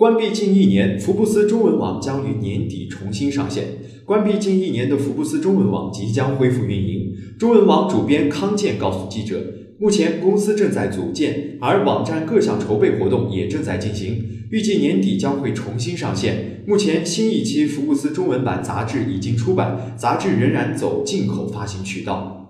关闭近一年福布斯中文网将于年底重新上线。关闭近一年的福布斯中文网即将恢复运营。中文网主编康健告诉记者目前公司正在组建而网站各项筹备活动也正在进行。预计年底将会重新上线。目前新一期福布斯中文版杂志已经出版杂志仍然走进口发行渠道。